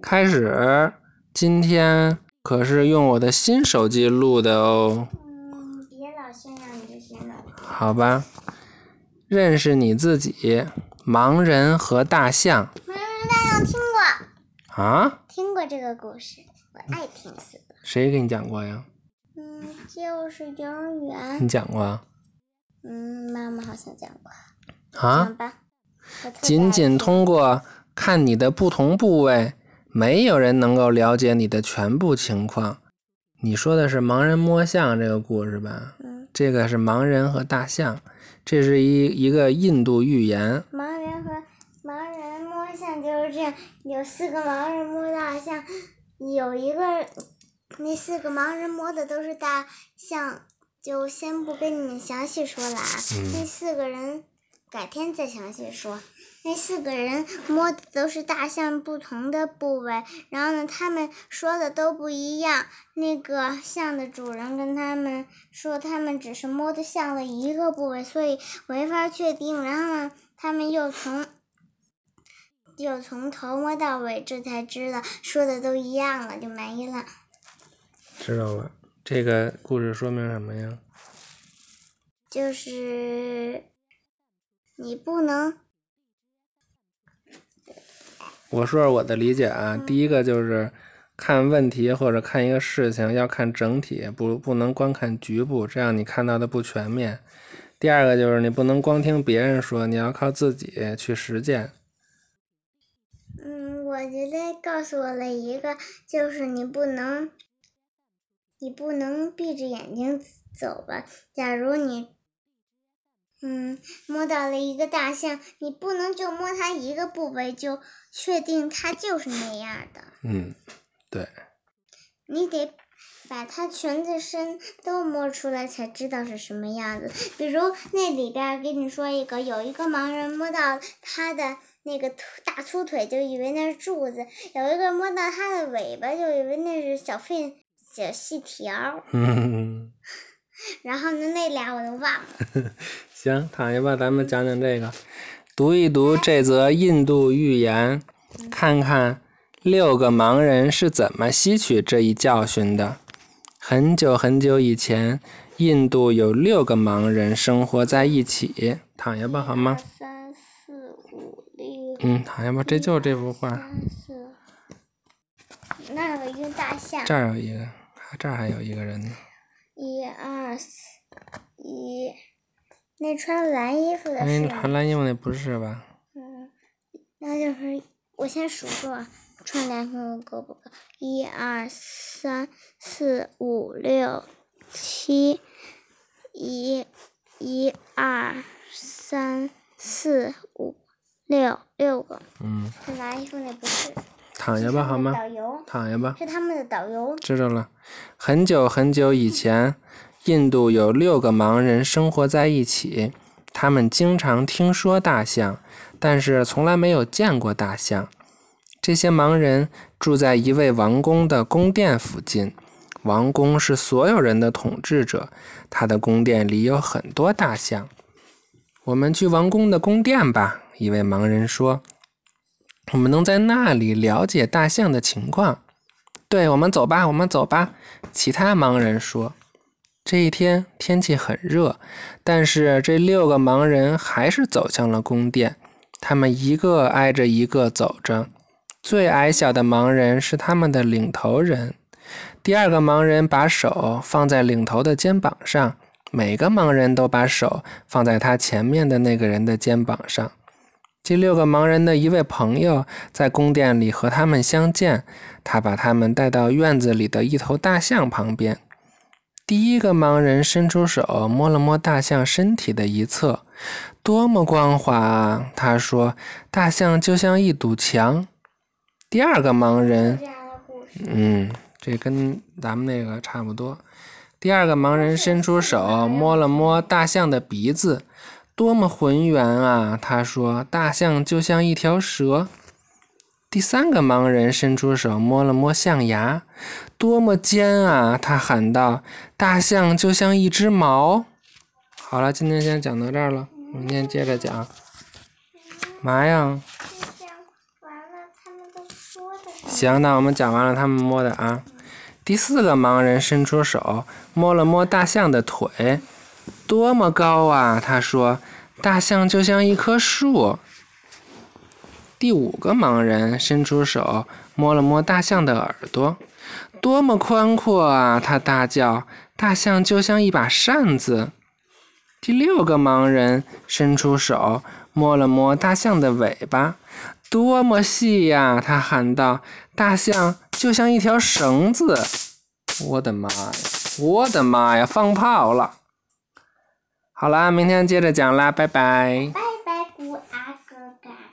开始。今天可是用我的新手机录的哦。嗯，别老炫耀你这些了。好吧。认识你自己。盲人和大象。盲人大象听过。啊？听过这个故事，我爱听死了。谁给你讲过呀？嗯，就是幼儿园。你讲过？嗯，妈妈好像讲过。啊？讲吧。仅仅通过看你的不同部位。没有人能够了解你的全部情况。你说的是盲人摸象这个故事吧？嗯。这个是盲人和大象，这是一一个印度寓言。盲人和盲人摸象就是这样，有四个盲人摸大象，有一个那四个盲人摸的都是大象，就先不跟你们详细说了啊。那四个人改天再详细说。那四个人摸的都是大象不同的部位，然后呢，他们说的都不一样。那个象的主人跟他们说，他们只是摸的象的一个部位，所以没法确定。然后呢，他们又从又从头摸到尾，这才知道说的都一样了，就没了。知道了，这个故事说明什么呀？就是你不能。我说说我的理解啊，第一个就是看问题或者看一个事情要看整体，不不能光看局部，这样你看到的不全面。第二个就是你不能光听别人说，你要靠自己去实践。嗯，我觉得告诉我了一个，就是你不能，你不能闭着眼睛走吧。假如你。嗯，摸到了一个大象，你不能就摸它一个部位就确定它就是那样的。嗯，对。你得把它全身都摸出来才知道是什么样子。比如那里边给你说一个，有一个盲人摸到他的那个大粗腿，就以为那是柱子；有一个摸到他的尾巴，就以为那是小废小细条。嗯。然后呢，那俩我都忘了。行，躺下吧，咱们讲讲这个，读一读这则印度寓言，看看六个盲人是怎么吸取这一教训的。很久很久以前，印度有六个盲人生活在一起。躺下吧，好吗？三四五六。嗯，躺下吧，这就是这幅画。那有一个大象。这儿有一个，这儿还有一个人呢。一二四，一。那穿蓝衣服的穿蓝衣服的不是吧？嗯，那就是我先数数啊，穿蓝衣服够不够？一二三四五六七，一，一二三四五六六个。嗯。穿蓝衣服的不是。躺下吧，好吗？导游。躺下吧。是他们的导游。知道了。很久很久以前。印度有六个盲人生活在一起，他们经常听说大象，但是从来没有见过大象。这些盲人住在一位王公的宫殿附近，王公是所有人的统治者，他的宫殿里有很多大象。我们去王宫的宫殿吧，一位盲人说：“我们能在那里了解大象的情况。”对，我们走吧，我们走吧。其他盲人说。这一天天气很热，但是这六个盲人还是走向了宫殿。他们一个挨着一个走着，最矮小的盲人是他们的领头人。第二个盲人把手放在领头的肩膀上，每个盲人都把手放在他前面的那个人的肩膀上。这六个盲人的一位朋友在宫殿里和他们相见，他把他们带到院子里的一头大象旁边。第一个盲人伸出手摸了摸大象身体的一侧，多么光滑啊！他说：“大象就像一堵墙。”第二个盲人，嗯，这跟咱们那个差不多。第二个盲人伸出手摸了摸大象的鼻子，多么浑圆啊！他说：“大象就像一条蛇。”第三个盲人伸出手摸了摸象牙，多么尖啊！他喊道：“大象就像一只毛。”好了，今天先讲到这儿了，明天接着讲。嘛呀？完了，他们都说行，那我们讲完了他们摸的啊。第四个盲人伸出手摸了摸大象的腿，多么高啊！他说：“大象就像一棵树。”第五个盲人伸出手摸了摸大象的耳朵，多么宽阔啊！他大叫：“大象就像一把扇子。”第六个盲人伸出手摸了摸大象的尾巴，多么细呀！他喊道：“大象就像一条绳子。”我的妈呀！我的妈呀！放炮了！好啦，明天接着讲啦，拜拜。